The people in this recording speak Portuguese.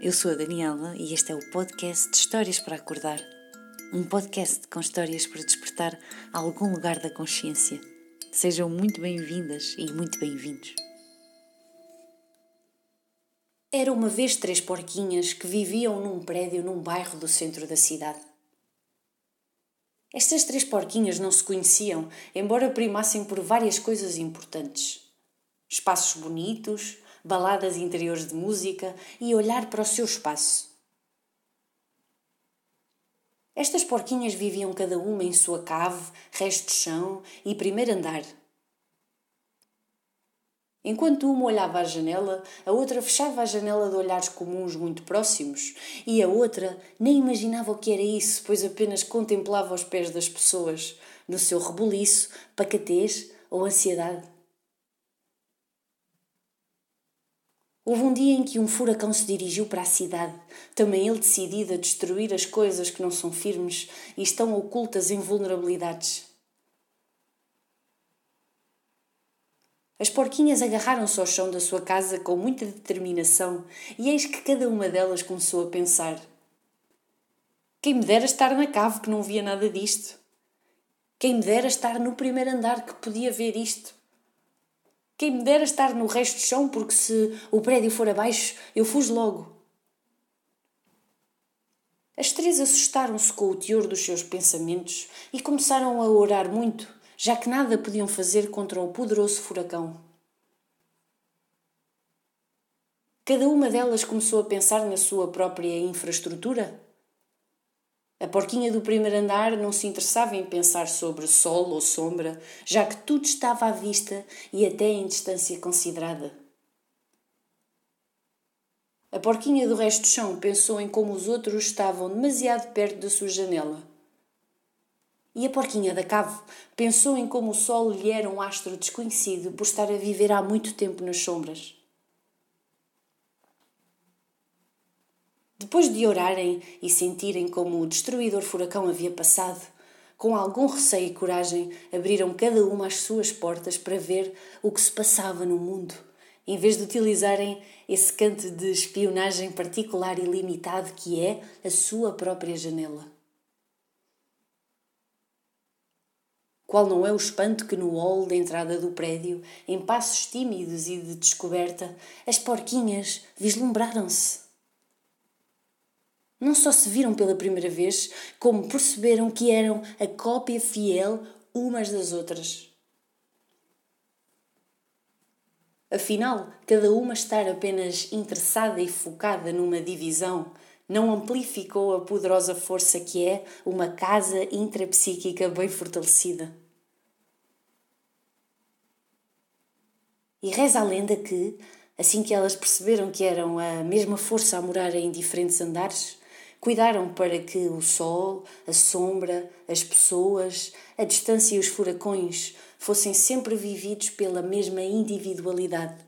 eu sou a Daniela e este é o podcast de Histórias para Acordar. Um podcast com histórias para despertar algum lugar da consciência. Sejam muito bem-vindas e muito bem-vindos. Era uma vez três porquinhas que viviam num prédio num bairro do centro da cidade. Estas três porquinhas não se conheciam, embora primassem por várias coisas importantes: espaços bonitos, baladas interiores de música e olhar para o seu espaço. Estas porquinhas viviam cada uma em sua cave, resto de chão e primeiro andar. Enquanto uma olhava à janela, a outra fechava a janela de olhares comuns muito próximos, e a outra nem imaginava o que era isso, pois apenas contemplava os pés das pessoas, no seu rebuliço, pacatez ou ansiedade. Houve um dia em que um furacão se dirigiu para a cidade, também ele decidido a destruir as coisas que não são firmes e estão ocultas em vulnerabilidades. As porquinhas agarraram-se ao chão da sua casa com muita determinação, e eis que cada uma delas começou a pensar: Quem me dera estar na cave que não via nada disto? Quem me dera estar no primeiro andar que podia ver isto? Quem me dera estar no resto do chão, porque se o prédio for abaixo, eu fujo logo. As três assustaram-se com o teor dos seus pensamentos e começaram a orar muito já que nada podiam fazer contra o poderoso furacão. Cada uma delas começou a pensar na sua própria infraestrutura. A porquinha do primeiro andar não se interessava em pensar sobre sol ou sombra, já que tudo estava à vista e até em distância considerada. A porquinha do resto do chão pensou em como os outros estavam demasiado perto da sua janela e a porquinha da cave pensou em como o sol lhe era um astro desconhecido por estar a viver há muito tempo nas sombras. Depois de orarem e sentirem como o destruidor furacão havia passado, com algum receio e coragem, abriram cada uma as suas portas para ver o que se passava no mundo, em vez de utilizarem esse canto de espionagem particular e limitado que é a sua própria janela. Qual não é o espanto que no hall da entrada do prédio, em passos tímidos e de descoberta, as porquinhas vislumbraram-se. Não só se viram pela primeira vez, como perceberam que eram a cópia fiel umas das outras. Afinal, cada uma estar apenas interessada e focada numa divisão não amplificou a poderosa força que é uma casa intrapsíquica bem fortalecida. E reza a lenda que, assim que elas perceberam que eram a mesma força a morar em diferentes andares, cuidaram para que o sol, a sombra, as pessoas, a distância e os furacões fossem sempre vividos pela mesma individualidade